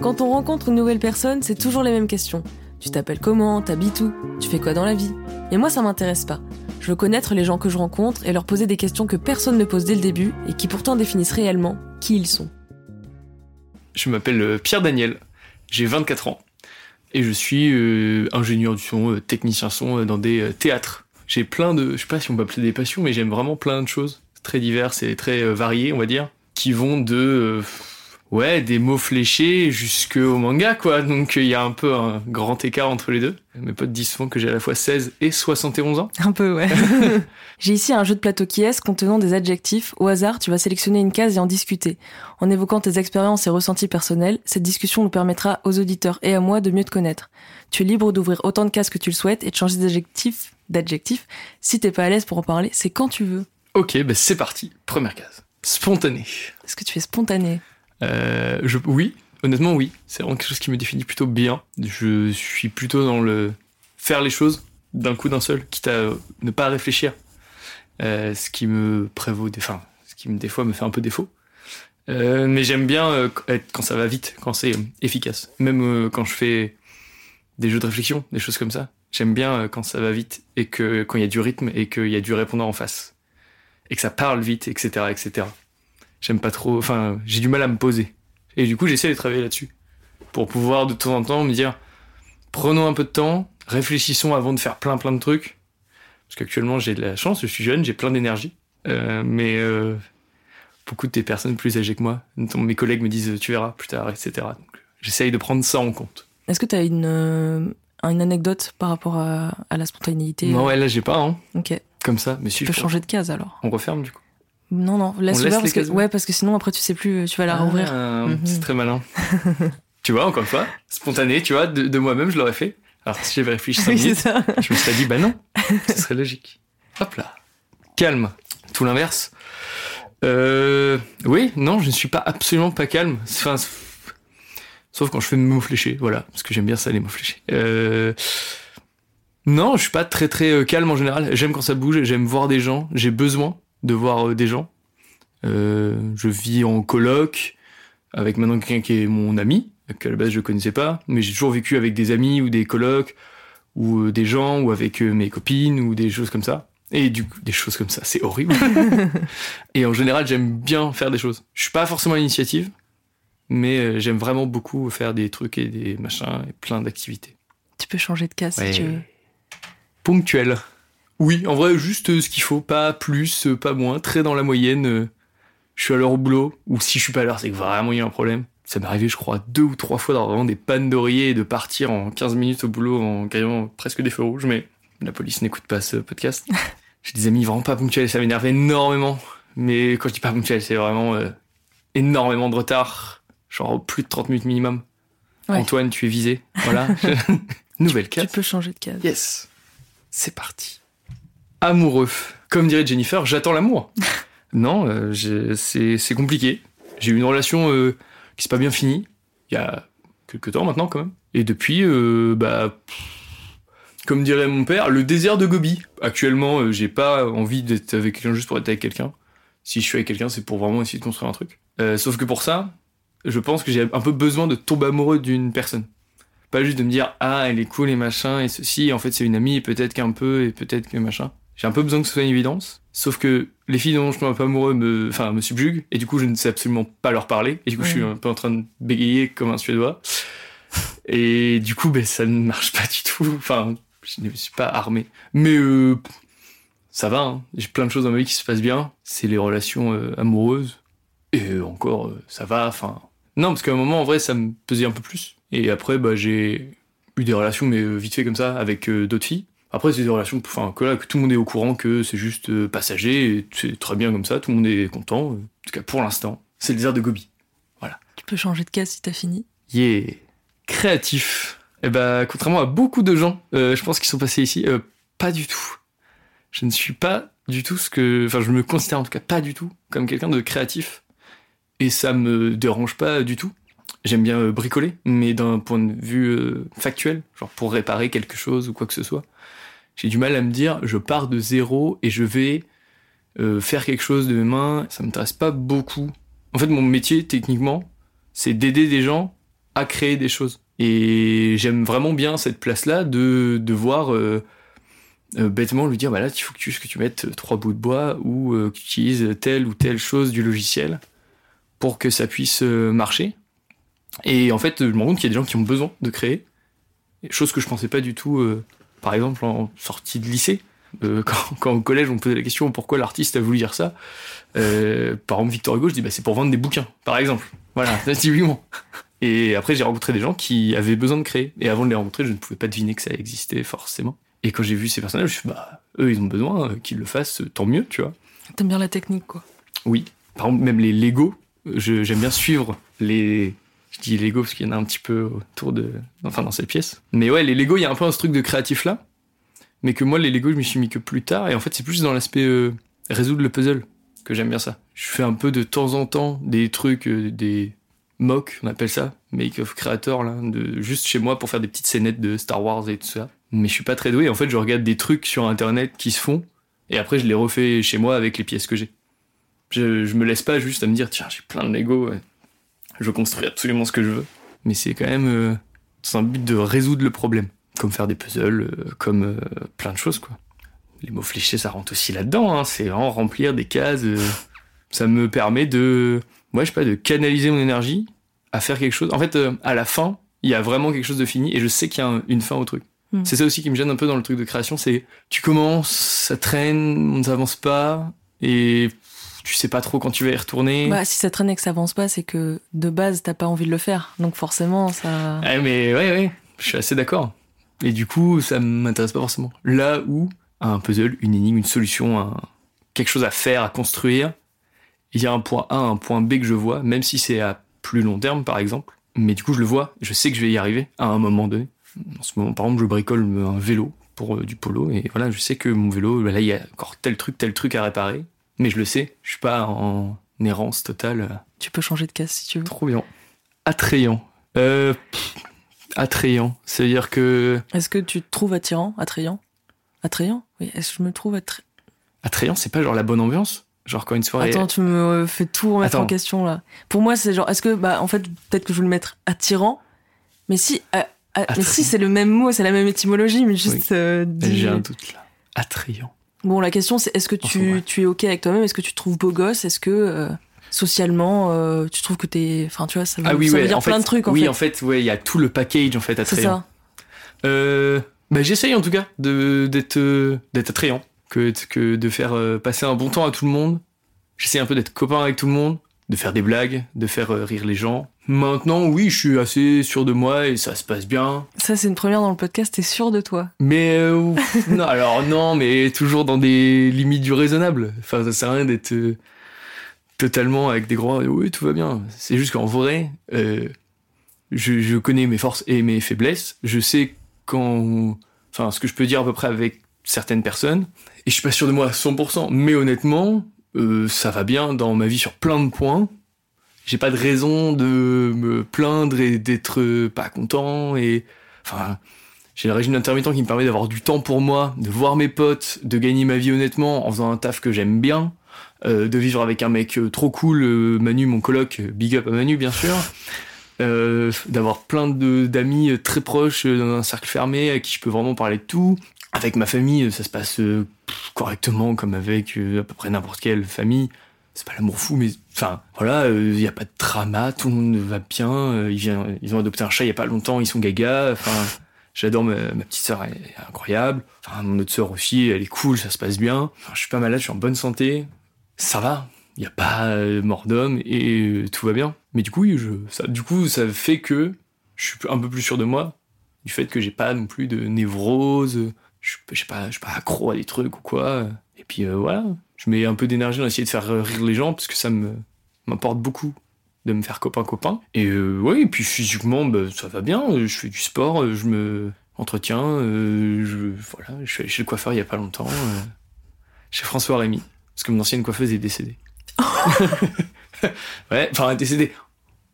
Quand on rencontre une nouvelle personne, c'est toujours les mêmes questions. Tu t'appelles comment? T'habites où? Tu fais quoi dans la vie? Et moi, ça m'intéresse pas. Je veux connaître les gens que je rencontre et leur poser des questions que personne ne pose dès le début et qui pourtant définissent réellement qui ils sont. Je m'appelle euh, Pierre Daniel, j'ai 24 ans et je suis euh, ingénieur du son, euh, technicien son dans des théâtres. J'ai plein de, je sais pas si on peut appeler des passions, mais j'aime vraiment plein de choses très diverses et très variées, on va dire, qui vont de ouais, des mots fléchés jusqu'au manga, quoi. Donc il y a un peu un grand écart entre les deux. Mes potes disent souvent que j'ai à la fois 16 et 71 ans. Un peu, ouais. j'ai ici un jeu de plateau qui est contenant des adjectifs. Au hasard, tu vas sélectionner une case et en discuter. En évoquant tes expériences et ressentis personnels, cette discussion nous permettra aux auditeurs et à moi de mieux te connaître. Tu es libre d'ouvrir autant de cases que tu le souhaites et de changer d'adjectif, d'adjectif. Si t'es pas à l'aise pour en parler, c'est quand tu veux. Ok, ben c'est parti. Première case. Spontané. Est-ce que tu es spontané? Euh, je, oui, honnêtement, oui. C'est vraiment quelque chose qui me définit plutôt bien. Je suis plutôt dans le faire les choses d'un coup d'un seul, quitte à ne pas réfléchir. Euh, ce qui me prévaut, des, enfin, ce qui des fois me fait un peu défaut. Euh, mais j'aime bien euh, être quand ça va vite, quand c'est efficace. Même euh, quand je fais des jeux de réflexion, des choses comme ça. J'aime bien quand ça va vite et que quand il y a du rythme et qu'il y a du répondant en face et que ça parle vite, etc., etc j'aime pas trop, enfin, j'ai du mal à me poser. Et du coup, j'essaie de travailler là-dessus. Pour pouvoir de temps en temps me dire, prenons un peu de temps, réfléchissons avant de faire plein plein de trucs. Parce qu'actuellement, j'ai de la chance, je suis jeune, j'ai plein d'énergie. Euh, mais euh, beaucoup de personnes plus âgées que moi, mes collègues me disent, tu verras plus tard, etc. Donc, j'essaye de prendre ça en compte. Est-ce que tu as une, euh, une anecdote par rapport à, la spontanéité? Non, ouais, là, j'ai pas. Hein. Ok. Comme ça, mais si. Tu peux changer de case alors. On referme du coup. Non, non, laisse, ouvert parce que, ouais, parce que sinon après tu sais plus, tu vas la rouvrir. Ah, mhm. C'est très malin. tu vois, encore une fois, spontané, tu vois, de, moi-même je l'aurais fait. Alors si j'avais réfléchi 5 minutes, je me serais dit, bah non, ce serait logique. Hop là. Calme. Tout l'inverse. Euh, oui, non, je ne suis pas absolument pas calme. Enfin, sauf quand je fais mes mots fléchés, voilà, parce que j'aime bien ça les mots fléchés. Euh, non, je suis pas très très euh, calme en général. J'aime quand ça bouge, j'aime voir des gens, j'ai besoin de voir euh, des gens. Euh, je vis en coloc avec maintenant quelqu'un qui est mon ami, que à la base je connaissais pas, mais j'ai toujours vécu avec des amis ou des colocs ou euh, des gens ou avec mes copines ou des choses comme ça. Et du coup, des choses comme ça, c'est horrible. et en général, j'aime bien faire des choses. Je suis pas forcément à l'initiative, mais j'aime vraiment beaucoup faire des trucs et des machins et plein d'activités. Tu peux changer de cas si tu veux. Ponctuel. Oui, en vrai, juste euh, ce qu'il faut, pas plus, euh, pas moins, très dans la moyenne. Euh, je suis à l'heure au boulot, ou si je suis pas à l'heure, c'est que vraiment il y a un problème. Ça m'est arrivé, je crois, deux ou trois fois d'avoir vraiment des pannes d'oreiller et de partir en 15 minutes au boulot en gagnant presque des feux rouges, mais la police n'écoute pas ce podcast. J'ai des amis vraiment pas ponctuels, ça m'énerve énormément. Mais quand je dis pas ponctuel, c'est vraiment énormément de retard, genre plus de 30 minutes minimum. Antoine, tu es visé. Voilà. Nouvelle case. Tu peux changer de case. Yes. C'est parti amoureux. Comme dirait Jennifer, j'attends l'amour. non, euh, c'est compliqué. J'ai eu une relation euh, qui s'est pas bien finie, il y a quelques temps maintenant quand même. Et depuis, euh, bah, comme dirait mon père, le désert de Gobi. Actuellement, j'ai pas envie d'être avec quelqu'un juste pour être avec quelqu'un. Si je suis avec quelqu'un, c'est pour vraiment essayer de construire un truc. sauf que pour ça, je pense que j'ai un peu besoin de tomber amoureux d'une personne. Pas juste de me dire, ah, elle est cool et machin, et ceci, en fait c'est une amie, et peut-être qu'un peu, et peut-être que machin. J'ai un peu besoin que ce soit une évidence. Sauf que les filles dont je tombe un peu amoureux me, enfin, me subjuguent. Et du coup, je ne sais absolument pas leur parler. Et du coup, je suis un peu en train de bégayer comme un Suédois. Et du coup, ben, ça ne marche pas du tout. Enfin, je ne suis pas armé. Mais euh, ça va. Hein. J'ai plein de choses dans ma vie qui se passent bien. C'est les relations euh, amoureuses. Et encore, euh, ça va. Enfin, non, parce qu'à un moment, en vrai, ça me pesait un peu plus. Et après, bah, j'ai eu des relations, mais vite fait comme ça, avec d'autres filles. Après, c'est des relations, enfin, que là, que tout le monde est au courant que c'est juste euh, passager, et c'est très bien comme ça, tout le monde est content. En tout cas, pour l'instant, c'est le désert de Gobi. Voilà. Tu peux changer de case si t'as fini. Yeah. Créatif. Eh ben, contrairement à beaucoup de gens, euh, je pense qu'ils sont passés ici, euh, pas du tout. Je ne suis pas du tout ce que, enfin, je me considère en tout cas pas du tout comme quelqu'un de créatif. Et ça me dérange pas du tout. J'aime bien bricoler, mais d'un point de vue factuel, genre pour réparer quelque chose ou quoi que ce soit j'ai du mal à me dire je pars de zéro et je vais euh, faire quelque chose de mes mains. Ça m'intéresse pas beaucoup. En fait, mon métier, techniquement, c'est d'aider des gens à créer des choses. Et j'aime vraiment bien cette place-là de, voir euh, euh, bêtement lui dire, bah là, il faut que tu, que tu mettes trois bouts de bois ou que tu utilises telle ou telle chose du logiciel pour que ça puisse marcher. Et en fait, je me rends compte qu'il y a des gens qui ont besoin de créer, chose que je pensais pas du tout, par exemple, en sortie de lycée. Euh, quand, quand au collège on me posait la question pourquoi l'artiste a voulu dire ça, euh, par exemple Victor Hugo, je dis bah, c'est pour vendre des bouquins, par exemple. Voilà, typiquement. Et après j'ai rencontré des gens qui avaient besoin de créer. Et avant de les rencontrer, je ne pouvais pas deviner que ça existait forcément. Et quand j'ai vu ces personnages, je me suis dit, bah eux ils ont besoin, euh, qu'ils le fassent, tant mieux, tu vois. T'aimes bien la technique, quoi. Oui. Par exemple, même les Lego, je- j'aime bien suivre les. Je dis Lego parce qu'il y en a un petit peu autour de. Enfin, dans cette pièce. Mais ouais, les Lego, il y a un peu un truc de créatif là. Mais que moi, les Lego, je m'y suis mis que plus tard. Et en fait, c'est plus dans l'aspect euh, résoudre le puzzle que j'aime bien ça. Je fais un peu de temps en temps des trucs, euh, des mock, on appelle ça, make of creator, là, juste chez moi pour faire des petites scénettes de Star Wars et tout ça. Mais je suis pas très doué. En fait, je regarde des trucs sur internet qui se font. Et après, je les refais chez moi avec les pièces que j'ai. Je, je me laisse pas juste à me dire, tiens, j'ai plein de Lego. Je construis absolument ce que je veux. Mais c'est quand même euh, c'est un but de résoudre le problème. Comme faire des puzzles, euh, comme euh, plein de choses, quoi. Les mots fléchés, ça rentre aussi là-dedans, hein. c'est vraiment remplir des cases. ça me permet de, moi, je sais pas, de canaliser mon énergie à faire quelque chose. En fait, à la fin, il y a vraiment quelque chose de fini et je sais qu'il y a un- une fin au truc. Hmm. C'est ça aussi qui me gêne un peu dans le truc de création, c'est tu commences, ça traîne, on ne s'avance pas et tu sais pas trop quand tu vas y retourner. Bah, si ça traîne et que ça avance pas, c'est que de base, t'as pas envie de le faire. Donc forcément, ça. Ouais, mais ouais, ouais, je suis assez d'accord. Et du coup, ça m'intéresse pas forcément. Là où un puzzle, une énigme, une solution, un- quelque chose à faire, à construire, il y a un point A, un point B que je vois, même si c'est à plus long terme, par exemple. Mais du coup, je le vois, je sais que je vais y arriver à un moment donné. En ce moment, par exemple, je bricole un vélo pour euh, du polo, et voilà, je sais que mon vélo, là, il y a encore tel truc, tel truc à réparer. Mais je le sais, je suis pas en errance totale. Tu peux changer de case si tu veux. Trop bien. Attrayant. Euh, pff, attrayant. C'est-à-dire que. Est-ce que tu te trouves attirant, attrayant? Attrayant? Oui, est-ce que je me trouve attrayant Attrayant, c'est pas genre la bonne ambiance? Genre quand une soirée. Attends, tu me fais tout remettre Attends. en question là. Pour moi, c'est genre, est-ce que, bah, en fait, peut-être que je veux le mettre attirant, mais si, ah, ah, mais si c'est le même mot, c'est la même étymologie, mais juste. euh, dit- J'ai un doute là. Attrayant. Bon, la question c'est, est-ce que tu, ouais. tu es ok avec toi-même? Est-ce que tu te trouves beau gosse? Est-ce que euh, socialement, euh, tu trouves que t'es, enfin, tu vois, ça veut, Ah oui, ça ouais. veut dire fait, plein de trucs en oui, fait. en fait, ouais, il y a tout le package en fait c'est attrayant. ça. Euh, bah, j'essaye en tout cas de d'être euh, d'être attrayant, que que de faire passer un bon temps à tout le monde. J'essaie un peu d'être copain avec tout le monde, de faire des blagues, de faire rire les gens. Maintenant, oui, je suis assez sûr de moi et ça se passe bien. Ça, c'est une première dans le podcast. T'es sûr de toi? Mais euh, non, alors non, mais toujours dans des limites du raisonnable. Enfin, ça sert à rien d'être euh, totalement avec des gros. Oui, tout va bien. C'est juste qu'en vrai, euh, je, je connais mes forces et mes faiblesses. Je sais quand, enfin, ce que je peux dire à peu près avec certaines personnes. Et je suis pas sûr de moi à 100%. Mais honnêtement, ça va bien dans ma vie sur plein de points. J'ai pas de raison de me plaindre et d'être euh, pas content et enfin j'ai le régime intermittent qui me permet d'avoir du temps pour moi, de voir mes potes, de gagner ma vie honnêtement en faisant un taf que j'aime bien, euh, de vivre avec un mec euh, trop cool, Manu, mon coloc, big up à Manu bien sûr, d'avoir plein d'amis très proches dans un cercle fermé à qui je peux vraiment parler de tout. Avec ma famille, ça se passe correctement comme avec à peu près n'importe quelle famille. C'est pas l'amour fou, mais enfin voilà, il y a pas de drama, tout le monde va bien. euh, ils, viennent, ils ont adopté un chat il y a pas longtemps, ils sont gaga. Enfin, J'adore ma, petite sœur, elle est incroyable. Enfin, mon autre sœur aussi, elle est cool, ça se passe bien. Enfin, je suis pas malade, je suis en bonne santé. Ça va. Il y a pas euh, mort d'homme et euh, tout va bien. Mais du coup, je, ça, du coup, ça fait que je suis un peu plus sûr de moi. Du fait que j'ai pas non plus de névrose. Je je suis pas accro à des trucs ou quoi. Et puis euh, voilà. Je mets un peu d'énergie dans essayer de faire rire les gens parce que ça me, m'importe beaucoup de me faire copain-copain. Et euh, et puis physiquement, bah, ça va bien. Je fais du sport, euh, je me entretiens. euh, je, voilà, je suis allé chez le coiffeur il y a pas longtemps. euh, chez François Rémy. Parce que mon ancienne coiffeuse est décédée. ouais, enfin, elle est décédée.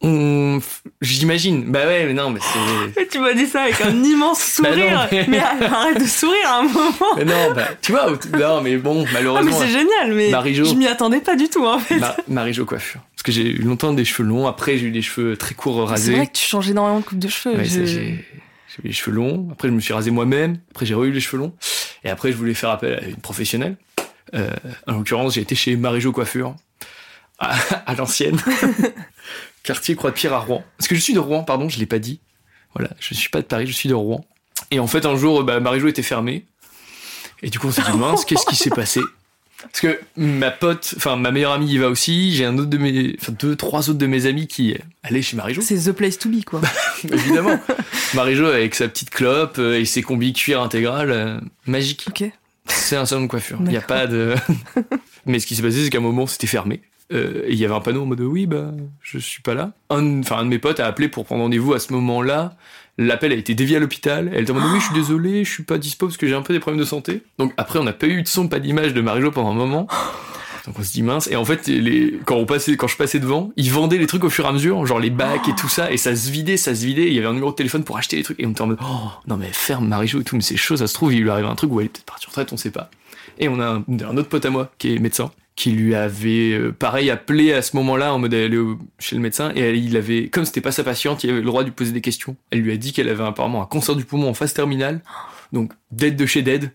On... J'imagine. Bah ouais, mais non, mais c'est. tu m'as dit ça avec un immense Bah non, sourire. mais- mais... arrête de sourire à un moment. Mais non, bah, tu vois, non, mais bon, Ah, mais malheureusement. c'est génial, mais Marie-Jo. je m'y attendais pas du tout en fait. Ma- Marie-Jo coiffure. Parce que j'ai eu longtemps des cheveux longs. Après, j'ai eu des cheveux très courts c'est rasés. vrai que tu changes énormément de coupe de cheveux. Ouais, Je- j'ai j'ai eu les cheveux longs. Après, je me suis rasé moi-même. Après, j'ai re eu les cheveux longs. Et après, je voulais faire appel à une professionnelle. Euh, en l'occurrence, j'ai été chez Marie-Jo Coiffure, à, à l'ancienne, quartier Croix-de-Pierre à Rouen. Parce que je suis de Rouen, pardon, je l'ai pas dit. Voilà, je suis pas de Paris, je suis de Rouen. Et en fait, un jour, bah, Marie-Jo était fermée. Et du coup, on s'est dit, mince, qu'est-ce qui s'est passé? Parce que ma pote, enfin, ma meilleure amie y va aussi. J'ai un autre de mes, enfin, deux, trois autres de mes amis qui allaient chez Marie-Jo. C'est the place to be quoi. Évidemment. Marie-Jo avec sa petite clope euh, et ses combis cuir intégral, euh, magique. ok. C'est un salon de coiffure. Il n'y a pas de. Mais ce qui s'est passé, c'est qu'à un moment, c'était fermé. Euh, et il y avait un panneau en mode oui, bah, je suis pas là. Un, enfin, un de mes potes a appelé pour prendre rendez-vous à ce moment-là. L'appel a été dévié à l'hôpital. Elle était en mode oui, je suis désolé, je suis pas dispo parce que j'ai un peu des problèmes de santé. Donc après, on n'a pas eu de son, pas d'image de Marie-Jo pendant un moment. Donc on se dit mince. Et en fait, les, quand, on passait, quand je passais devant, ils vendaient les trucs au fur et à mesure, genre les bacs et tout ça, et ça se vidait, ça se vidait. Il y avait un numéro de téléphone pour acheter les trucs. Et on était en mode oh, non mais ferme Marie-Jo et tout, mais c'est chaud, ça se trouve, il lui arrive un truc où elle est peut-être partie en retraite, on sait pas. Et on a un, un autre pote à moi qui est médecin, qui lui avait euh, pareil appelé à ce moment-là en mode aller chez le médecin et elle- il avait comme c'était pas sa patiente, il avait le droit de lui poser des questions. Elle lui a dit qu'elle avait apparemment un cancer du poumon en phase terminale, donc dead de chez dead.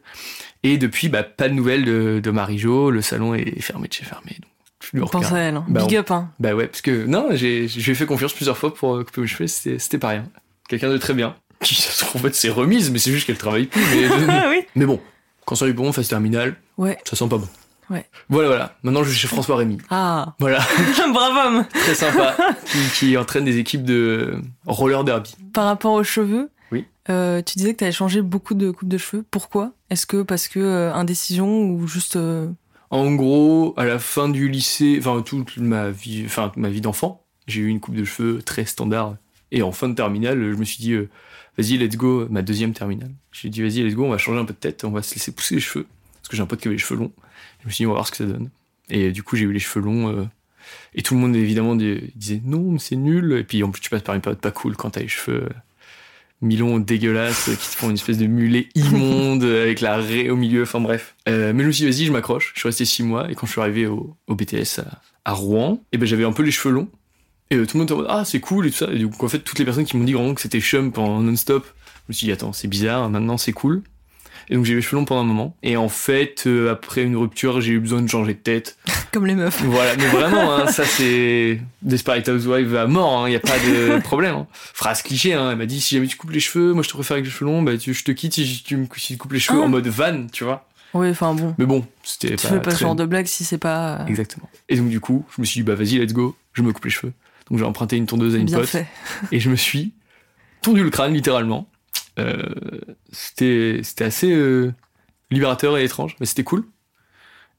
Et depuis, bah, pas de nouvelles de, de Marie-Jo, le salon est fermé de chez fermé. Donc, je lui Pense à elle. hein. Bah, Big on- up hein. Bah ouais, parce que non, j'ai, je lui ai fait confiance plusieurs fois pour euh, couper mes cheveux, c'était, c'était pas rien. Quelqu'un de très bien. Qui, ça se trouve, en fait, c'est remise, mais c'est juste qu'elle travaille plus. Mais, Ah oui. mais bon, cancer du poumon, phase terminale, Ouais. ça sent pas bon. Ouais. Voilà, voilà. Maintenant, je suis chez François Rémy. Ah. Voilà, Bravo homme. très sympa, qui, qui entraîne des équipes de roller derby. Par rapport aux cheveux. Oui. euh, tu disais que tu avais changé beaucoup de coupes de cheveux. Pourquoi? Est-ce que parce que euh, indécision ou juste euh, En gros, à la fin du lycée, enfin toute ma vie, enfin ma vie d'enfant, j'ai eu une coupe de cheveux très standard. Et en fin de terminale, je me suis dit, vas-y, let's go, ma deuxième terminale. J'ai dit, vas-y, let's go, on va changer un peu de tête, on va se laisser pousser les cheveux. Que j'ai un pote qui avait les cheveux longs. Je me suis dit, on va voir ce que ça donne. Et du coup, j'ai eu les cheveux longs. euh, et tout le monde, évidemment, di- disait, non, mais c'est nul. Et puis en plus, tu passes par une période pas cool quand t'as les cheveux euh, mi-longs, dégueulasses, euh, qui te font une espèce de mulet immonde avec la raie au milieu. Enfin bref. Mais je me suis dit, vas-y, je m'accroche. Je suis resté six mois. Et quand je suis arrivé au, BTS à, Rouen, et ben j'avais un peu les cheveux longs. Et tout le monde était en mode, ah, c'est cool et tout ça. Et coup, en fait, toutes les personnes qui m'ont dit vraiment que c'était chum pendant non-stop, je me suis dit, attends, c'est bizarre, maintenant c'est cool. Et donc j'ai eu les cheveux longs pendant un moment. Et en fait, euh, après une rupture, j'ai eu besoin de changer de tête. comme les meufs Voilà, mais vraiment, hein, ça c'est Desperate Housewives à mort, il n'y a pas de problème. Hein. Phrase cliché, hein, elle m'a dit si jamais tu coupes les cheveux, moi je te préfère avec les cheveux longs, bah tu, je te quitte si tu me si tu coupes les cheveux Ah. en mode van, tu vois. Oui, enfin bon. Mais bon, c'était Tu pas, fais pas ce genre de blague si c'est pas euh, Exactement. Et donc du coup, je me suis dit bah vas-y, let's go, je me coupe les cheveux. Donc j'ai emprunté une tondeuse à une bien pote fait. et je me suis tondu le crâne littéralement. Euh, c'était assez euh, libérateur et étrange, mais c'était cool.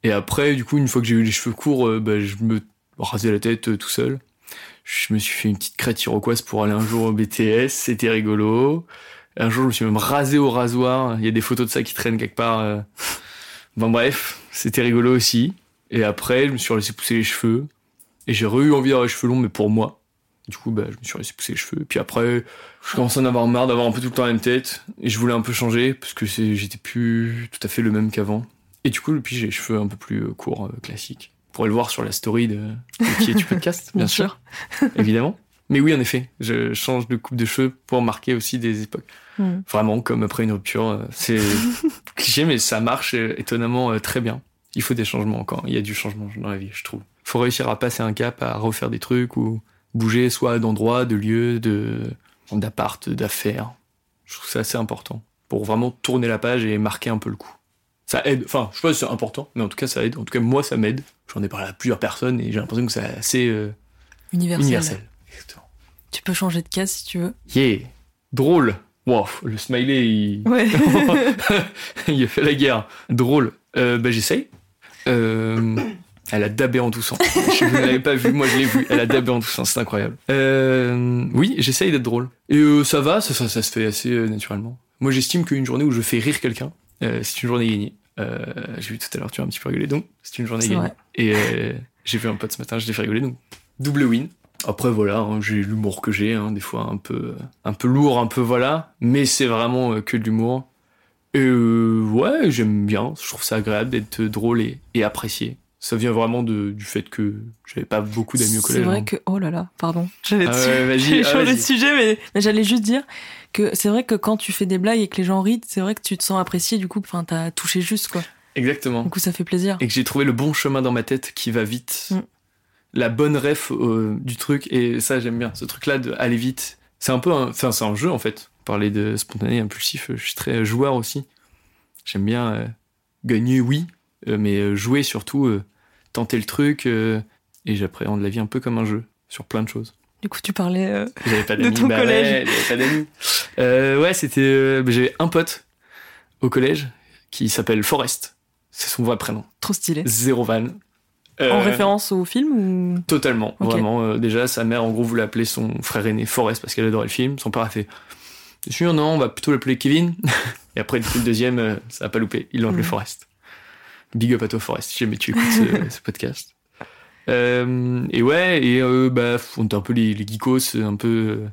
Et après, du coup, une fois que j'ai eu les cheveux courts, euh, bah, je me rasais la tête tout seul. Je me suis fait une petite crête iroquoise pour aller un jour au BTS, c'était rigolo. Un jour, je me suis même rasé au rasoir. Il y a des photos de ça qui traînent quelque part. Bon, bref, c'était rigolo aussi. Et après, je me suis laissé pousser les cheveux. Et j'ai re eu envie d'avoir les cheveux longs, mais pour moi. Du coup, bah, je me suis laissé pousser les cheveux. Puis après, je commençais à en avoir marre d'avoir un peu tout le temps la même tête. Et je voulais un peu changer, parce que j'étais plus tout à fait le même qu'avant. Et du coup, depuis, j'ai les cheveux un peu plus euh, courts, euh, classiques. Vous pourrez le voir sur la story de, de qui es-tu podcast, bien Bien sûr, évidemment. Mais oui, en effet, je change de coupe de cheveux pour marquer aussi des époques. Hmm. Vraiment, comme après une rupture. euh, C'est cliché, mais ça marche étonnamment très bien. Il faut des changements encore. Il y a du changement dans la vie, je trouve. Il faut réussir à passer un cap, à refaire des trucs ou bouger soit d'endroit, de lieu, de d'appart, d'affaires. Je trouve ça assez important pour vraiment tourner la page et marquer un peu le coup. Ça aide. Enfin, je sais pas si c'est important, mais en tout cas, ça aide. En tout cas, moi, ça m'aide. J'en ai parlé à plusieurs personnes et j'ai l'impression que c'est assez euh, Universel. universel. Exactement. Tu peux changer de case si tu veux. Yeah. Drôle. Wow, le smiley, il... Ouais. il a fait la guerre. Drôle. Euh, bah, j'essaye. Euh, elle a dabé en toussant. Je vous l'avez pas vu, moi je l'ai vu. Elle a dabé en toussant, c'est incroyable. Euh, oui, j'essaye d'être drôle. Et euh, ça va, ça, ça, ça se fait assez euh, naturellement. Moi j'estime qu'une journée où je fais rire quelqu'un, c'est une journée gagnée. J'ai vu tout à l'heure, tu as un petit peu rigolé, donc c'est une journée gagnée. vrai. Et j'ai vu un pote ce matin, je l'ai fait rigoler, donc double win. Après voilà, hein, j'ai l'humour que j'ai, hein, des fois un peu, un peu lourd, un peu voilà, mais c'est vraiment que de l'humour. Et ouais, j'aime bien, je trouve ça agréable d'être drôle et, et apprécié. Ça vient vraiment de, du fait que j'avais pas beaucoup d'amis au collège. C'est vrai hein. que oh là là, pardon, j'avais Ah ouais, j'avais ah, sujet, mais, mais j'allais juste dire que c'est vrai que quand tu fais des blagues et que les gens rient, c'est vrai que tu te sens apprécié. Du coup, enfin, t'as touché juste quoi. Exactement. Du coup, ça fait plaisir. Et que j'ai trouvé le bon chemin dans ma tête qui va vite. Mm. La bonne ref euh, du truc. Et ça, j'aime bien. Ce truc-là de aller vite. C'est un peu un, c'est un jeu en fait. Parler de spontané, impulsif, je suis très joueur aussi. J'aime bien euh, gagner, oui, mais euh, jouer surtout, euh, tenter le truc. euh, et j'appréhende la vie un peu comme un jeu sur plein de choses. Du coup, tu parlais. euh, J'avais pas De ton bah collège. ouais, j'avais pas d'amis. Euh, ouais, c'était. euh, bah, J'avais un pote au collège qui s'appelle Forrest. C'est son vrai prénom. trop stylé. Zéro van. En Euh, référence au film ou? Totalement, vraiment. euh, déjà, sa mère, en gros, voulait appeler son frère aîné Forrest parce qu'elle adorait le film. Son père a fait T'es sûr, non, on va plutôt l'appeler Kevin. Et après, du coup, le deuxième, euh, ça a pas loupé. Ils l'ont appelé Mhm. Forrest. Big up à toi, Forrest, si jamais tu écoutes ce, ce podcast. Euh, et ouais, et euh, bah, on était un peu les, les geekos, un peu euh,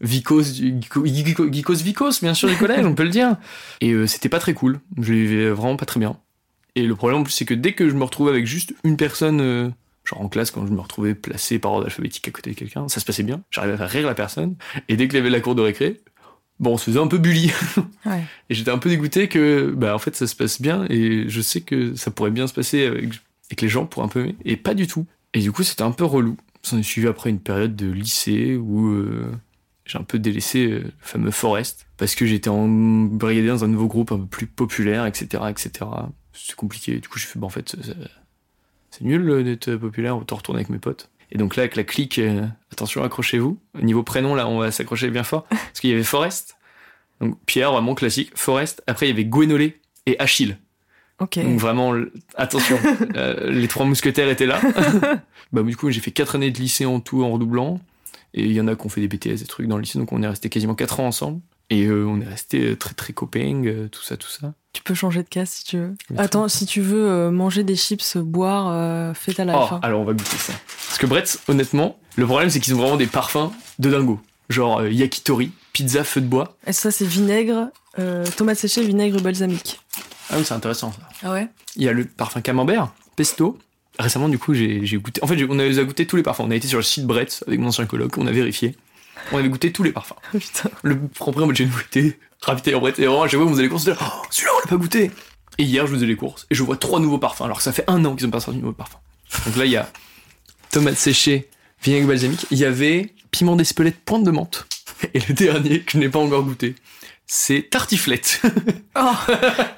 vicos, geekos vicos, bien sûr, du collège, on peut le dire. Et euh, c'était pas très cool. Je vivais vraiment pas très bien. Et le problème en plus, c'est que dès que je me retrouvais avec juste une personne, euh, genre en classe, quand je me retrouvais placé par ordre alphabétique à côté de quelqu'un, ça se passait bien. J'arrivais à faire rire la personne. Et dès qu'il y avait la cour de récré, bon, on se faisait un peu bully. Ouais. Et j'étais un peu dégoûté que, bah, en fait, ça se passe bien. Et je sais que ça pourrait bien se passer avec, et que les gens pourraient un peu aimer. Et pas du tout. Et du coup, c'était un peu relou. Ça est suivi après une période de lycée où euh, j'ai un peu délaissé euh, le fameux Forest parce que j'étais en brigadé dans un nouveau groupe un peu plus populaire, etc., etc. C'est compliqué. Du coup, j'ai fait, bah, en fait, c'est- c'est nul euh, d'être populaire, autant retourner avec mes potes. Et donc là, avec la clique, euh, attention, accrochez-vous. Niveau prénom, là, on va s'accrocher bien fort. Parce qu'il y avait Forest. Donc Pierre, vraiment classique. Forest. Après, il y avait Gwénolé et Achille. Donc vraiment, attention, euh, les trois mousquetaires étaient là. bah du coup, j'ai fait quatre années de lycée en tout en redoublant. Et il y en a qui ont fait des BTS, des trucs dans le lycée, donc on est resté quasiment quatre ans ensemble. Et euh, on est resté très très copains, tout ça, tout ça. Tu peux changer de cas si tu veux. Attends, si tu veux euh, manger des chips, boire, euh, fais ta life. Oh, hein. alors on va goûter ça. Parce que Bretz, honnêtement, le problème c'est qu'ils ont vraiment des parfums de dingo. Genre euh, yakitori, pizza, feu de bois. Et ça, c'est vinaigre, euh, tomate séchée, vinaigre balsamique. Ah oui, c'est intéressant ça. Ah ouais? Il y a le parfum camembert, pesto. Récemment, du coup, j'ai goûté. En fait, j'ai- on a goûté tous les parfums. On a été sur le site Bretz avec mon ancien coloc, on a vérifié. On avait goûté tous les parfums. Putain. Le premier en mode j'ai goûté, rapide en Bretz. Et vraiment, à chaque fois allez les courses, oh, celui-là, on l'a pas goûté. Et hier, je faisais les courses et je vois trois nouveaux parfums. Alors que ça fait un an qu'ils ont pas sorti de nouveaux parfums. Donc là, il y a tomate séchée, vinaigre balsamique. Il y avait piment d'Espelette, pointe de menthe. Et le dernier que je n'ai pas encore goûté, c'est tartiflette. Oh,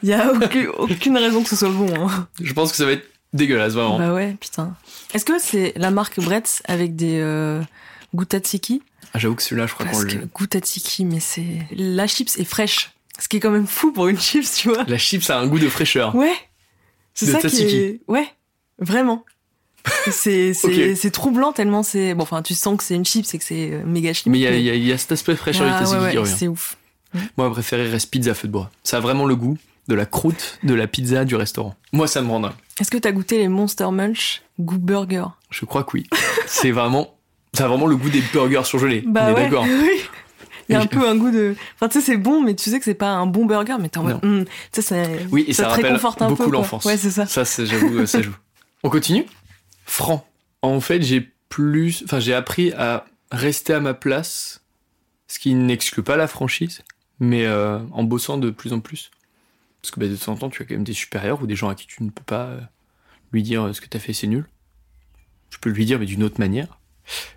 il y a aucune, aucune raison que ce soit bon. hein. je pense que ça va être dégueulasse, vraiment. Bah ouais, putain. Est-ce que c'est la marque Bretz avec des euh, Gutatsiki Ah, J'avoue que celui-là, je crois qu'on le. que Gutatsiki, mais c'est la chips est fraîche. Ce qui est quand même fou pour une chips, tu vois. La chips a un goût de fraîcheur. Ouais. C'est ça qui est. Ouais, vraiment. C'est troublant tellement c'est. Bon, enfin, tu sens que c'est une chips et que c'est euh, méga chimique. Mais il y a, y y cet aspect fraîcheur Ah, et ouais, ouais, c'est ouf. Moi, ma préférée reste pizza feu de bois. Ça a vraiment le goût de la croûte de la pizza du restaurant. Moi, ça me rend dingue. Est-ce que t'as goûté les Monster Munch goût burger? Je crois que oui. c'est vraiment. Ça a vraiment le goût des burgers surgelés. Bah On est ouais. d'accord. Oui. Il y a un peu un goût de. Enfin, tu sais, c'est bon, mais tu sais que c'est pas un bon burger, mais t'es en mode. tu sais, ça. Oui, et ça, te rappelle réconforte un beaucoup l'enfance. Ouais, c'est ça. Ça, j'avoue, ça joue. On continue? Franc. En fait, j'ai plus. Enfin, j'ai appris à rester à ma place, ce qui n'exclut pas la franchise, mais euh, en bossant de plus en plus. Parce que bah, de temps en temps, tu as quand même des supérieurs ou des gens à qui tu ne peux pas euh, lui dire euh, ce que tu as fait, c'est nul. Tu peux lui dire, mais d'une autre manière.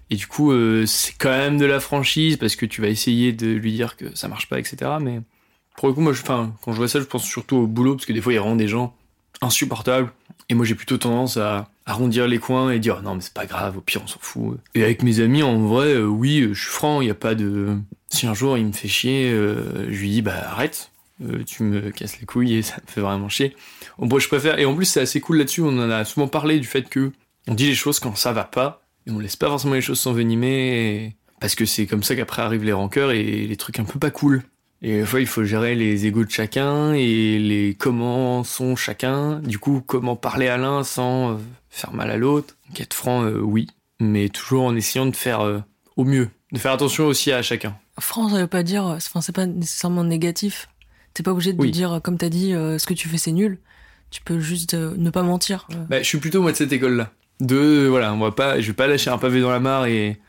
Et du coup, euh, c'est quand même de la franchise parce que tu vas essayer de lui dire que ça marche pas, etc. Mais pour le coup, moi, je, quand je vois ça, je pense surtout au boulot parce que des fois, il y a vraiment des gens insupportables. Et moi, j'ai plutôt tendance à arrondir les coins et dire non, mais c'est pas grave, au pire, on s'en fout. Et avec mes amis, en vrai, euh, oui, euh, je suis franc, il n'y a pas de. Si un jour il me fait chier, je lui dis bah arrête, tu me casses les couilles et ça me fait vraiment chier. Vrai, je préfère. Et en plus, c'est assez cool là-dessus, on en a souvent parlé du fait que on dit les choses quand ça va pas et on laisse pas forcément les choses s'envenimer parce que c'est comme ça qu'après arrivent les rancœurs et les trucs un peu pas cool. Et des fois, il faut gérer les égos de chacun et les comment sont chacun. Du coup, comment parler à l'un sans euh, faire mal à l'autre. Donc, être franc, euh, oui. mais toujours en essayant de faire euh, au mieux, de faire attention aussi à chacun. Franc, ça veut pas dire, enfin, c'est pas nécessairement négatif. T'es pas obligé de Oui. dire, comme t'as dit, euh, ce que tu fais c'est nul. Tu peux juste ne pas mentir. Bah, je suis plutôt moi de cette école-là. De voilà, on va pas, je vais pas lâcher un pavé dans la mare et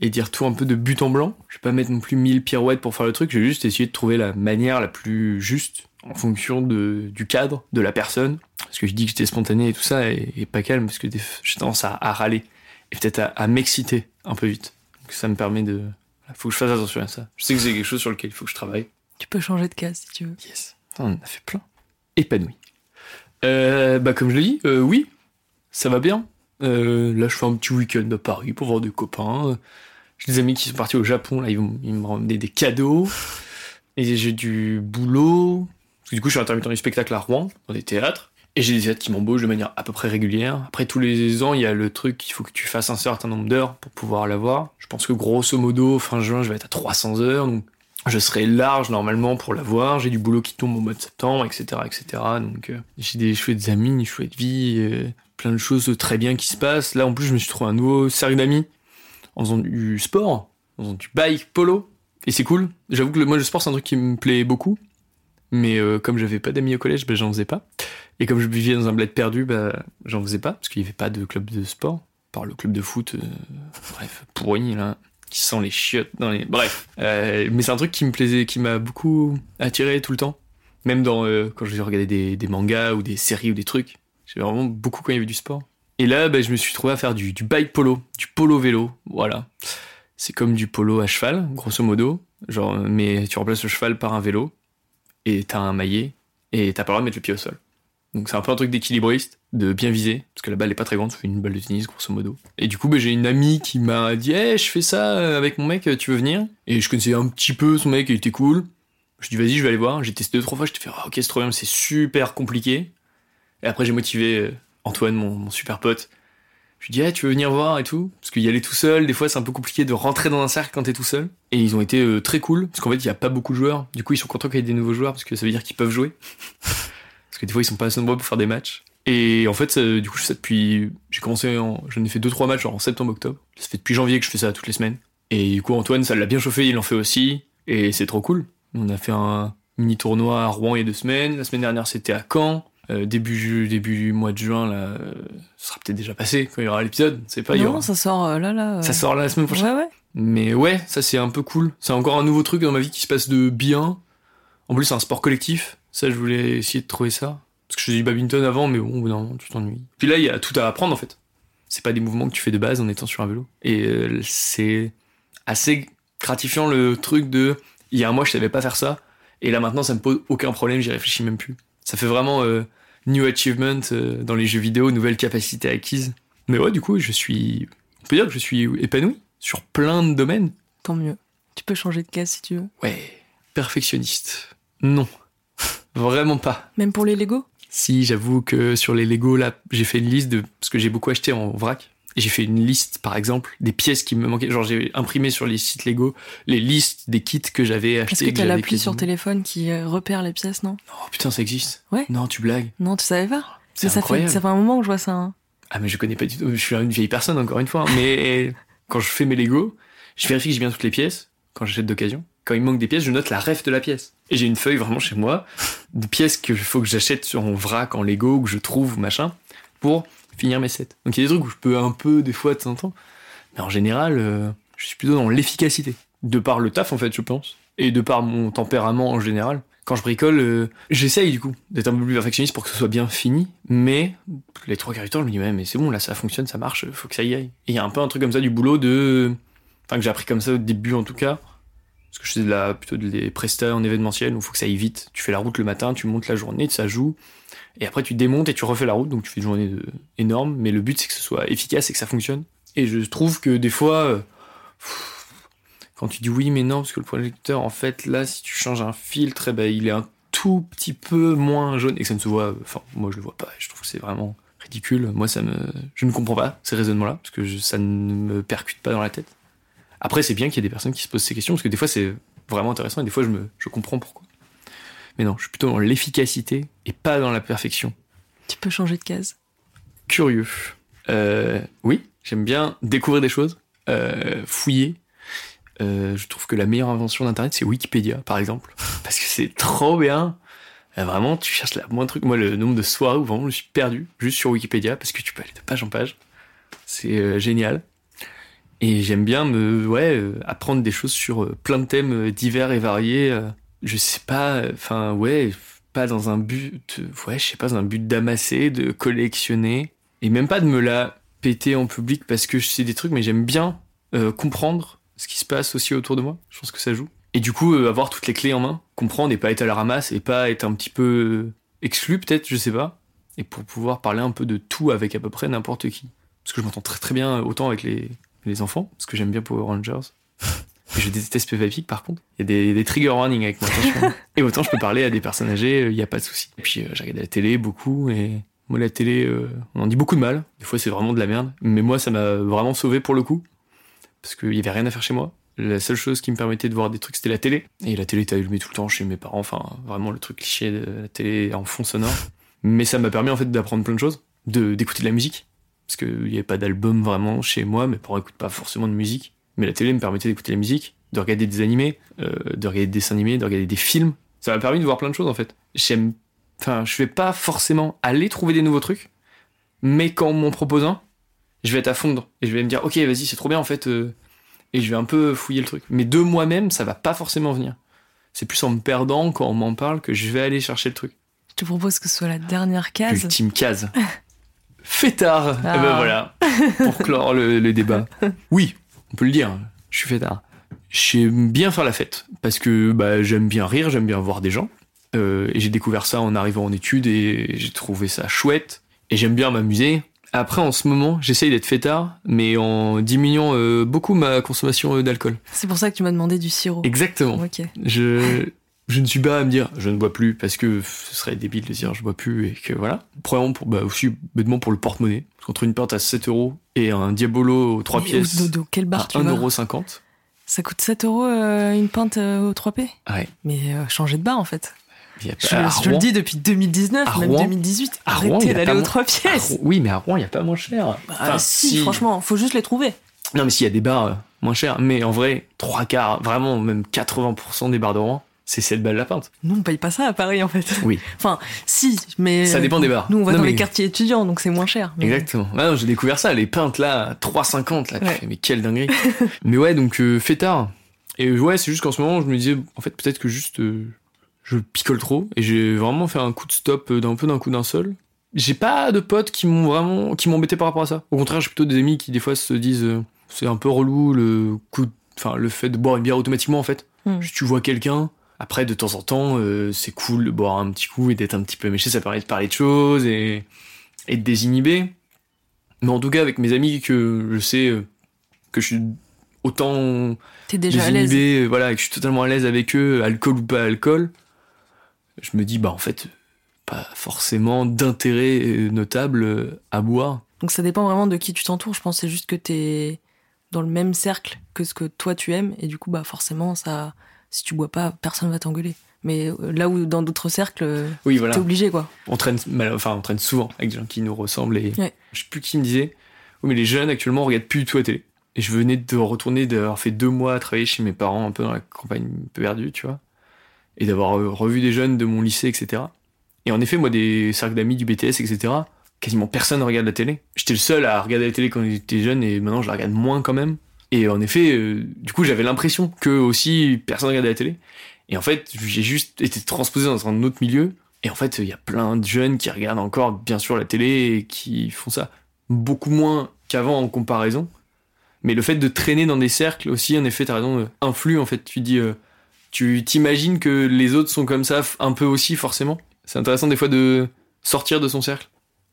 et dire tout un peu de but en blanc. Je vais pas mettre non plus mille pirouettes pour faire le truc. Je vais juste essayer de trouver la manière la plus juste en fonction de du cadre, de la personne. Parce que je dis que j'étais spontané et tout ça et, et pas calme parce que j'ai tendance à, à râler et peut-être à, à m'exciter un peu vite. Donc ça me permet de faut que je fasse attention à ça. Je sais que c'est quelque chose sur lequel il faut que je travaille. Tu peux changer de case si tu veux. Yes. On en a fait plein. Épanoui. Euh, bah, comme je l'ai dit, euh, oui, ça va bien. Euh, là, je fais un petit week-end à Paris pour voir des copains. J'ai des amis qui sont partis au Japon, là, ils, me ramener des cadeaux. Et j'ai du boulot. Parce que du coup, je suis intermittent du spectacle à Rouen, dans des théâtres. Et j'ai des théâtres qui m'embauchent de manière à peu près régulière. Après, tous les ans, il y a le truc qu'il faut que tu fasses un certain nombre d'heures pour pouvoir l'avoir. Je pense que grosso modo, fin juin, je vais être à 300 heures. Donc, je serai large normalement pour l'avoir. J'ai du boulot qui tombe au mois de septembre, etc., etc. Donc euh, j'ai des chouettes amis, une chouette vie, plein de choses très bien qui se passent. Là en plus je me suis trouvé un nouveau cercle d'amis en faisant du sport, en faisant du bike polo, et c'est cool. J'avoue que le, moi le sport c'est un truc qui me plaît beaucoup, mais euh, comme j'avais pas d'amis au collège, ben, j'en faisais pas. Et comme je vivais dans un bled perdu, bah, j'en faisais pas parce qu'il y avait pas de club de sport, par le club de foot, euh, bref pourri là qui sent les chiottes dans les. Bref. Euh, mais c'est un truc qui me plaisait, qui m'a beaucoup attiré tout le temps. Même euh, quand je regardais des mangas ou des séries ou des trucs. J'ai vraiment beaucoup quand il y avait du sport. Et là, bah, je me suis trouvé à faire du, bike polo, du polo vélo. Voilà. C'est comme du polo à cheval, grosso modo. Genre, euh, mais tu remplaces le cheval par un vélo. Et t'as un maillet. Et t'as pas le droit de mettre le pied au sol. Donc c'est un peu un truc d'équilibriste, de bien viser, parce que la balle est pas très grande, fait une balle de tennis grosso modo. Et du coup, bah, j'ai une amie qui m'a dit hey, je fais ça euh, avec mon mec, tu veux venir? Et je connaissais un petit peu son mec, il était cool. Je dis vas-y, je vais aller voir. J'ai testé deux trois fois, je t'ai fait Ah, ok, c'est trop bien, c'est super compliqué. Et après, j'ai motivé euh, Antoine, mon, mon super pote. Je lui dis hey, tu veux venir voir et tout? Parce qu'il y aller tout seul, des fois c'est un peu compliqué de rentrer dans un cercle quand t'es tout seul. Et ils ont été euh, très cool, parce qu'en fait, il y a pas beaucoup de joueurs. Du coup, ils sont contents qu'il y ait des nouveaux joueurs, parce que ça veut dire qu'ils peuvent jouer. Parce que des fois, ils sont pas assez nombreux pour faire des matchs. Et en fait, euh, du coup, je fais ça depuis. J'ai commencé en. J'en ai fait 2-3 matchs en septembre-octobre. Ça fait depuis janvier que je fais ça toutes les semaines. Et du coup, Antoine, ça l'a bien chauffé, il en fait aussi. Et c'est trop cool. On a fait un mini tournoi à Rouen il y a deux semaines. La semaine dernière, c'était à Caen. Euh, début, début mois de juin, là, euh, ça sera peut-être déjà passé quand il y aura l'épisode. C'est pas, il y non, aura- ça sort euh, là, là. Ça sort là la semaine prochaine. Ouais, ouais. Mais ouais, ça c'est un peu cool. C'est encore un nouveau truc dans ma vie qui se passe de bien. En plus, c'est un sport collectif. Ça, je voulais essayer de trouver ça. Parce que je faisais du badminton avant, mais bon, moment, tu t'ennuies. Puis là, il y a tout à apprendre en fait. C'est pas des mouvements que tu fais de base en étant sur un vélo. Et euh, c'est assez gratifiant le truc de. Il y a un mois, je savais pas faire ça. Et là maintenant, ça me pose aucun problème, j'y réfléchis même plus. Ça fait vraiment euh, new achievement euh, dans les jeux vidéo, nouvelle capacité acquise. Mais ouais, du coup, je suis. On peut dire que je suis épanoui sur plein de domaines. Tant mieux. Tu peux changer de case si tu veux. Ouais, perfectionniste. Non. Vraiment pas. Même pour les Lego? Si, j'avoue que sur les Lego, là, j'ai fait une liste de. Parce que j'ai beaucoup acheté en vrac. J'ai fait une liste, par exemple, des pièces qui me manquaient. Genre, j'ai imprimé sur les sites Lego les listes des kits que j'avais Est-ce achetés. que t'as l'appli sur téléphone qui euh, repère les pièces, non? Oh putain, ça existe Ouais. Non, tu blagues. Non, tu savais pas? C'est ça fait, ça fait un moment que je vois ça. hein. Ah, mais je connais pas du tout. Je suis une vieille personne, encore une fois. hein. Mais quand je fais mes Lego, je vérifie que j'ai bien toutes les pièces quand j'achète d'occasion. Quand il manque des pièces, je note la ref de la pièce. Et j'ai une feuille vraiment chez moi, des pièces qu'il faut que j'achète sur mon vrac en Lego ou que je trouve, machin, pour finir mes sets. Donc il y a des trucs où je peux un peu, des fois, de temps en temps. Mais en général, euh, je suis plutôt dans l'efficacité. De par le taf, en fait, je pense. Et de par mon tempérament en général. Quand je bricole, euh, j'essaye du coup d'être un peu plus perfectionniste pour que ce soit bien fini. Mais les trois quarts du temps, je me dis, mais c'est bon, là, ça fonctionne, ça marche, faut que ça y aille. Et il y a un peu un truc comme ça du boulot de. Enfin, que j'ai appris comme ça au début en tout cas. Parce que je faisais de plutôt des prestats en événementiel où il faut que ça aille vite. Tu fais la route le matin, tu montes la journée, ça joue. Et après, tu démontes et tu refais la route, donc tu fais une journée énorme. Mais le but, c'est que ce soit efficace et que ça fonctionne. Et je trouve que des fois, euh, quand tu dis oui, mais non, parce que le projecteur, en fait, là, si tu changes un filtre, eh ben, il est un tout petit peu moins jaune et que ça ne se voit. Enfin, moi, je le vois pas. Je trouve que c'est vraiment ridicule. Moi, ça me, je ne comprends pas ces raisonnements-là parce que je- ça ne me percute pas dans la tête. Après, c'est bien qu'il y ait des personnes qui se posent ces questions parce que des fois, c'est vraiment intéressant et des fois, je me, je comprends pourquoi. Mais non, je suis plutôt dans l'efficacité et pas dans la perfection. Tu peux changer de case. Curieux. Euh, oui, J'aime bien découvrir des choses, euh, fouiller. Euh, je trouve que la meilleure invention d'Internet, c'est Wikipédia, par exemple. Parce que c'est trop bien. Euh, vraiment, tu cherches la moindre truc. Moi, le nombre de soirées où vraiment je suis perdu, juste sur Wikipédia, parce que tu peux aller de page en page. C'est euh, génial. Et j'aime bien me, ouais, euh, apprendre des choses sur plein de thèmes divers et variés. Je sais pas, enfin, ouais, pas dans un but, ouais, je sais pas, dans un but d'amasser, de collectionner, et même pas de me la péter en public parce que je sais des trucs, mais j'aime bien euh, comprendre ce qui se passe aussi autour de moi. Je pense que ça joue. Et du coup, euh, avoir toutes les clés en main, comprendre et pas être à la ramasse et pas être un petit peu euh, exclu peut-être, je sais pas. Et pour pouvoir parler un peu de tout avec à peu près n'importe qui. Parce que je m'entends très très bien autant avec les, les enfants, parce que j'aime bien Power Rangers. Je déteste Pig par contre. Il y a des, des trigger warnings avec moi, attention. et autant je peux parler à des personnes âgées, il n'y a pas de souci. Et puis euh, j'ai regardé la télé beaucoup et moi la télé, euh, on en dit beaucoup de mal. Des fois c'est vraiment de la merde. Mais moi ça m'a vraiment sauvé pour le coup. Parce qu'il y avait rien à faire chez moi. La seule chose qui me permettait de voir des trucs c'était la télé. Et la télé était allumée tout le temps chez mes parents. Enfin vraiment le truc cliché de la télé en fond sonore. Mais ça m'a permis en fait d'apprendre plein de choses. De, d'écouter de la musique. Parce qu'il n'y avait pas d'album vraiment chez moi. Mes parents n'écoutent pas forcément de musique. Mais la télé me permettait d'écouter la musique, de regarder des animés, euh, de regarder des dessins animés, de regarder des films. Ça m'a permis de voir plein de choses en fait. J'aime. Enfin, je vais pas forcément aller trouver des nouveaux trucs, mais quand on m'en propose un, je vais être à fondre. Et je vais me dire, ok, vas-y, c'est trop bien en fait. euh, et je vais un peu fouiller le truc. Mais de moi-même, ça va pas forcément venir. C'est plus en me perdant quand on m'en parle que je vais aller chercher le truc. Je te propose que ce soit la dernière case. Ultime case. Fêtard Ah. Eh ben voilà, pour clore le, le débat. Oui, on peut le dire, je suis fêtard. J'aime bien faire la fête, parce que bah, j'aime bien rire, j'aime bien voir des gens. Euh, et j'ai découvert ça en arrivant en études et j'ai trouvé ça chouette. Et j'aime bien m'amuser. Après, en ce moment, j'essaye d'être fêtard, mais en diminuant euh, beaucoup ma consommation euh, d'alcool. C'est pour ça que tu m'as demandé du sirop. Exactement. Ok. Je, je ne suis pas à me dire je ne bois plus parce que ce serait débile de dire je bois plus et que voilà. Premièrement, pour, bah, aussi bêtement pour le porte-monnaie. Parce qu'entre une pinte à 7 euros et un Diabolo aux 3 Mais pièces au dodo, quel bar à tu vas 1,50€. Ça coûte 7 euros euh, une pinte euh, au 3P Ouais. Mais euh, changez de bar en fait. Je, je le dis depuis 2019, À même Rouen- 2018. à Rouen, il y Arrêtez d'aller aux moins- 3 à pièces. Rouen- oui, mais à Rouen, il n'y a pas moins cher. Bah, Enfin, si, franchement, faut juste les trouver. Non, mais s'il y a des bars moins chers. Mais en vrai, trois quarts, vraiment, même 80% des bars de Rouen, c'est 7 balles la pinte. Nous, on paye pas ça à Paris en fait. Oui. Enfin, si, mais. Ça dépend des bars. Nous, on va Non, dans mais- les quartiers étudiants, donc c'est moins cher. mais- Exactement. Ah j'ai découvert ça, les pintes là, 3,50 là. tu Ouais. fais, mais quelle dinguerie. mais ouais, donc euh, fêtard. Et ouais, c'est juste qu'en ce moment, je me disais, en fait, peut-être que juste euh, je picole trop. Et j'ai vraiment fait un coup de stop euh, d'un peu d'un coup d'un seul. J'ai pas de potes qui m'ont vraiment, qui m'embêtaient par rapport à ça. Au contraire, j'ai plutôt des amis qui des fois se disent, euh, c'est un peu relou le coup, enfin le fait de boire une bière automatiquement en fait. Hmm. Tu vois quelqu'un. Après, de temps en temps, euh, c'est cool de boire un petit coup et d'être un petit peu méché. Ça permet de parler de choses et, et de désinhiber. Mais en tout cas, avec mes amis que je sais euh, que je suis autant T'es déjà à désinhibé, euh, voilà, que je suis totalement à l'aise avec eux, alcool ou pas alcool, je me dis, bah en fait, pas forcément d'intérêt notable à boire. Donc ça dépend vraiment de qui tu t'entoures. Je pense que c'est juste que t'es dans le même cercle que ce que toi tu aimes. Et du coup, bah forcément, ça, si tu bois pas, personne va t'engueuler. Mais euh, là où dans d'autres cercles, euh, Oui, voilà. t'es obligé quoi. On traîne, enfin, on traîne souvent avec des gens qui nous ressemblent et Ouais. je sais plus qui me disait, oui, mais les jeunes actuellement regardent plus du tout la télé. Et je venais de retourner, d'avoir fait deux mois à travailler chez mes parents, un peu dans la campagne un peu perdue, tu vois, et d'avoir euh, revu des jeunes de mon lycée, etc. Et en effet, moi, des cercles d'amis du BTS, etc., quasiment personne ne regarde la télé. J'étais le seul à regarder la télé quand j'étais jeune et maintenant je la regarde moins quand même. Et en effet, euh, du coup, j'avais l'impression que aussi personne regardait la télé. Et en fait, j'ai juste été transposé dans un autre milieu. Et en fait, il y a plein de jeunes qui regardent encore, bien sûr, la télé et qui font ça beaucoup moins qu'avant en comparaison. Mais le fait de traîner dans des cercles aussi, en effet, t'as raison, euh, influe en fait. Tu dis, euh, tu t'imagines que les autres sont comme ça, un peu aussi forcément. C'est intéressant des fois de sortir de son cercle,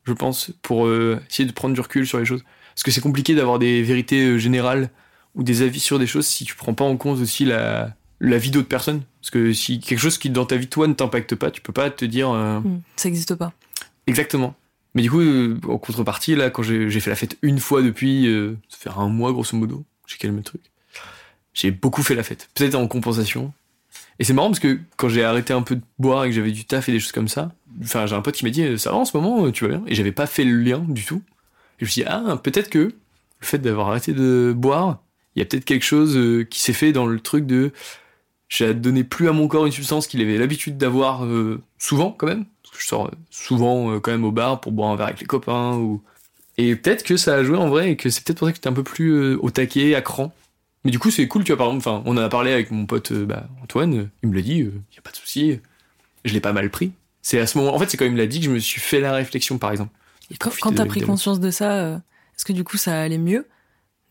je pense, pour essayer de prendre du recul sur les choses. Parce que c'est compliqué d'avoir des vérités générales ou des avis sur des choses si tu prends pas en compte aussi la, la vie d'autres personnes. Parce que si quelque chose qui dans ta vie toi ne t'impacte pas, tu peux pas te dire euh, Hmm, Ça existe pas. exactement. Mais du coup, euh, en contrepartie, là, quand j'ai j'ai fait la fête une fois depuis, euh, ça fait un mois grosso modo, j'ai calmé le truc. J'ai beaucoup fait la fête, peut-être en compensation. Et c'est marrant parce que quand j'ai arrêté un peu de boire et que j'avais du taf et des choses comme ça, enfin j'ai un pote qui m'a dit ça va en ce moment, tu vas bien? Et j'avais pas fait le lien du tout. Et je me suis dit ah peut-être que le fait d'avoir arrêté de boire, il y a peut-être quelque chose euh, qui s'est fait dans le truc de j'ai donné plus à mon corps une substance qu'il avait l'habitude d'avoir euh, souvent quand même. Parce que je sors euh, souvent euh, quand même au bar pour boire un verre avec les copains ou et peut-être que ça a joué en vrai et que c'est peut-être pour ça que t'es un peu plus euh, au taquet, à cran. Mais du coup c'est cool, tu vois par exemple, enfin on en a parlé avec mon pote bah, Antoine, il me l'a dit, il y a pas de souci, je l'ai pas mal pris. C'est à ce moment, en fait c'est quand il me l'a dit que je me suis fait la réflexion par exemple. Et Quand, quand t'as pris conscience de ça, est-ce que du coup ça allait mieux?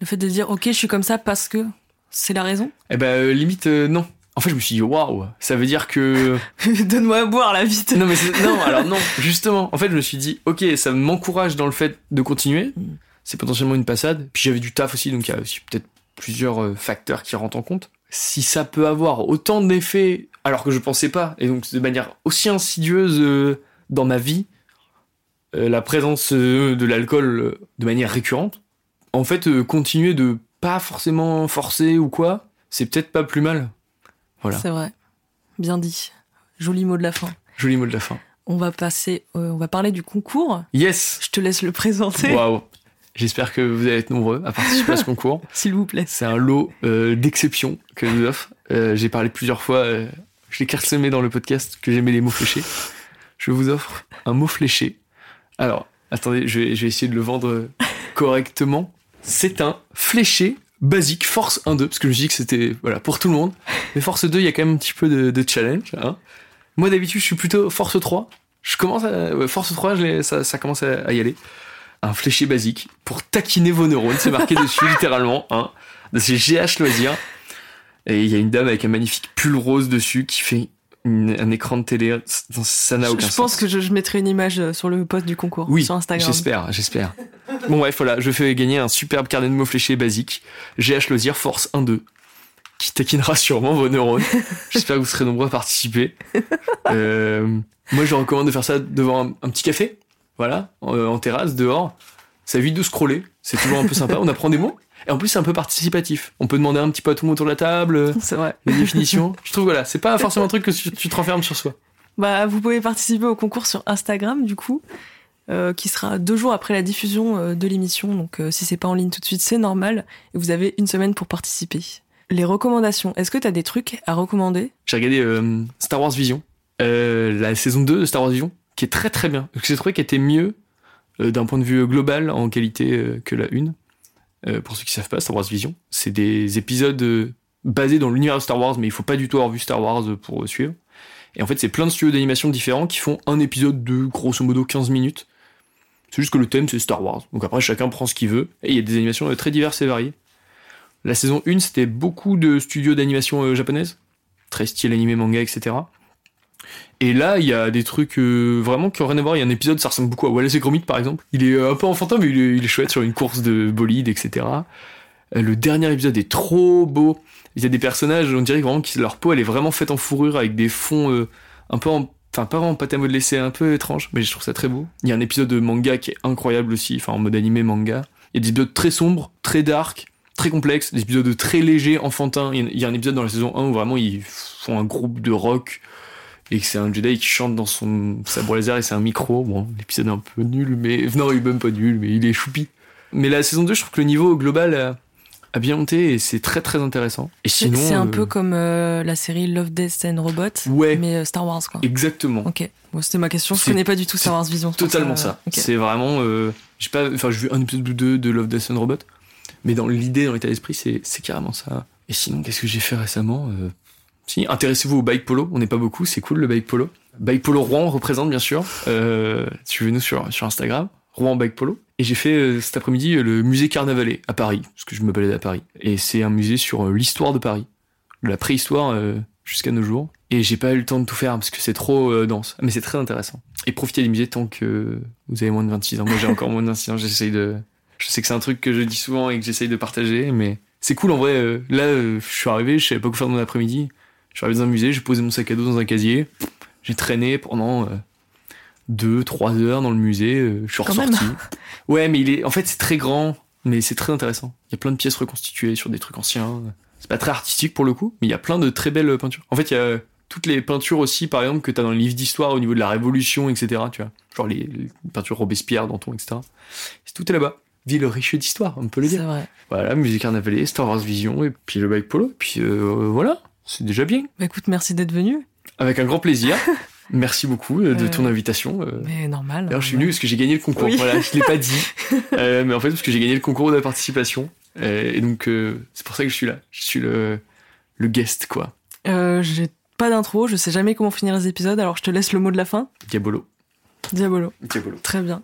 Le fait de dire ok, je suis comme ça parce que c'est la raison? Eh ben euh, limite euh, non. En fait je me suis dit waouh, ça veut dire que Donne-moi à boire la vite. non mais non alors non justement en fait je me suis dit ok ça m'encourage dans le fait de continuer Mm. c'est potentiellement une passade puis j'avais du taf aussi donc il y a aussi peut-être plusieurs euh, facteurs qui rentrent en compte si ça peut avoir autant d'effets alors que je pensais pas et donc de manière aussi insidieuse euh, dans ma vie euh, la présence de l'alcool de manière récurrente en fait euh, continuer de pas forcément forcer ou quoi c'est peut-être pas plus mal voilà C'est vrai. Bien dit. Joli mot de la fin. joli mot de la fin On va passer, euh, on va parler du concours. yes Je te laisse le présenter, Waouh J'espère que vous allez être nombreux à participer à ce concours. s'il vous plaît. C'est un lot euh, d'exception que je vous offre. Euh, J'ai parlé plusieurs fois, je l'ai clairsemé dans le podcast que j'aimais les mots fléchés. Je vous offre un mot fléché. Alors, attendez, je vais, je vais essayer de le vendre correctement. C'est un fléché basique Force 1-2, parce que je me suis que c'était voilà, pour tout le monde. Mais Force 2, il y a quand même un petit peu de, challenge. hein. Moi, d'habitude, je suis plutôt Force 3. Je commence Force 3, je l'ai- ça, commence à, y aller. Un fléché basique pour taquiner vos neurones. C'est marqué dessus, littéralement. Hein. C'est GH Loisirs. Et il y a une dame avec un magnifique pull rose dessus qui fait une- un écran de télé. Ça n'a Je, aucun je sens. pense que je, je mettrai une image euh, sur le post du concours Oui, sur Instagram. J'espère, j'espère. Bon bref, voilà, je fais gagner un superbe carnet de mots fléchés basique, GH Loisir Force 1-2, qui taquinera sûrement vos neurones. J'espère que vous serez nombreux à participer. Euh, moi, je recommande de faire ça devant un, un petit café, voilà, en, en terrasse, dehors. Ça évite de scroller, c'est toujours un peu sympa, on apprend des mots. Et en plus, c'est un peu participatif. On peut demander un petit peu à tout le monde autour de la table, euh, C'est vrai. les définitions. Je trouve, voilà, c'est pas forcément un truc que tu, tu te renfermes sur soi. Bah, vous pouvez participer au concours sur Instagram, du coup, euh, qui sera deux jours après la diffusion euh, de l'émission. Donc, euh, si c'est pas en ligne tout de suite, c'est normal. Et vous avez une semaine pour participer. Les recommandations. Est-ce que t'as des trucs à recommander? J'ai regardé Star Wars Vision, la saison 2 de Star Wars Vision, qui est très très bien. Parce que J'ai trouvé qu'elle était mieux d'un point de vue global en qualité euh, que la une. Euh, pour ceux qui savent pas, Star Wars Vision, c'est des épisodes euh, basés dans l'univers de Star Wars, mais il faut pas du tout avoir vu Star Wars euh, pour euh, suivre. Et en fait, c'est plein de studios d'animation différents qui font un épisode de grosso modo 15 minutes. C'est juste que le thème c'est Star Wars. Donc après, chacun prend ce qu'il veut. Et il y a des animations euh, très diverses et variées. La saison 1, c'était beaucoup de studios d'animation euh, japonaises très style animé, manga, etc. Et là, il y a des trucs euh, vraiment qui ont rien à voir. Il y a un épisode, ça ressemble beaucoup à Wallace et Gromit, par exemple. Il est euh, un peu enfantin, mais il est, chouette sur une course de bolide, etc. Euh, Le dernier épisode est trop beau. Il y a des personnages, on dirait vraiment que leur peau, elle est vraiment faite en fourrure avec des fonds un peu en... Enfin, pas vraiment pâte à modeler, c'est un peu étrange, mais je trouve ça très beau. Il y a un épisode de manga qui est incroyable aussi, enfin en mode animé manga. Il y a des épisodes très sombres, très dark, très complexes, des épisodes très légers, enfantins. Il y a un épisode dans la saison 1 où vraiment ils font un groupe de rock et que c'est un Jedi qui chante dans son sabre laser et c'est un micro. Bon, l'épisode est un peu nul, mais non, il est même pas nul, mais il est choupi. Mais la saison 2, je trouve que le niveau global a, bien monté et c'est très très intéressant. Et sinon, c'est un euh, peu comme euh, la série Love, Death and Robot, ouais, mais euh, Star Wars, quoi. exactement. Ok. Bon, c'était ma question. Je connais pas du tout Star Wars Vision. Totalement ça. C'est vraiment. j'ai pas. Enfin, j'ai vu un épisode ou deux de Love, Death and Robot, mais dans l'idée, dans l'état d'esprit, c'est c'est carrément ça. Et sinon, qu'est-ce que j'ai fait récemment Si, intéressez-vous au bike polo. On n'est pas beaucoup, c'est cool le bike polo. Bike polo Rouen représente bien sûr. Euh, Suivez-nous sur sur Instagram. Rouen bike polo. Et j'ai fait euh, cet après-midi euh, le musée Carnavalet à Paris, parce que je me baladais à Paris. Et c'est un musée sur l'histoire de Paris, de la préhistoire jusqu'à nos jours. Et j'ai pas eu le temps de tout faire parce que c'est trop dense. Mais c'est très intéressant. Et profitez des musées tant que vous avez moins de 26 ans. Moi j'ai encore moins de 26 ans, j'essaye de... Je sais que c'est un truc que je dis souvent et que j'essaye de partager, mais c'est cool en vrai. Là, je suis arrivé, je savais pas quoi faire de mon après-midi. Je suis arrivé dans un musée, j'ai posé mon sac à dos dans un casier. J'ai traîné pendant euh, deux, trois heures dans le musée. euh, je suis Quand ressorti. Ouais, mais il est, en fait, c'est très grand, mais c'est très intéressant. Il y a plein de pièces reconstituées sur des trucs anciens. C'est pas très artistique pour le coup, mais il y a plein de très belles peintures. En fait, il y a toutes les peintures aussi, par exemple, que t'as dans les livres d'histoire au niveau de la Révolution, etc. Tu vois, genre les, les peintures Robespierre, Danton, etc. C'est tout est là-bas. ville riche d'histoire, on peut le C'est dire. vrai. Voilà, Musée Carnavalet, Star Wars Vision, et puis le bike polo, et puis euh, voilà, c'est déjà bien. Bah écoute, merci d'être venu. Avec un grand plaisir. Merci beaucoup euh, de Euh, ton invitation. euh. Mais normal. D'ailleurs, je suis venu parce que j'ai gagné le concours. Oui. Voilà, je l'ai pas dit. Euh, mais en fait, parce que j'ai gagné le concours de la participation. Euh, et donc, euh, c'est pour ça que je suis là. Je suis le, le guest, quoi. Euh, J'ai pas d'intro, je sais jamais comment finir les épisodes, alors je te laisse le mot de la fin. Diabolo. Diabolo. Diabolo. Très bien.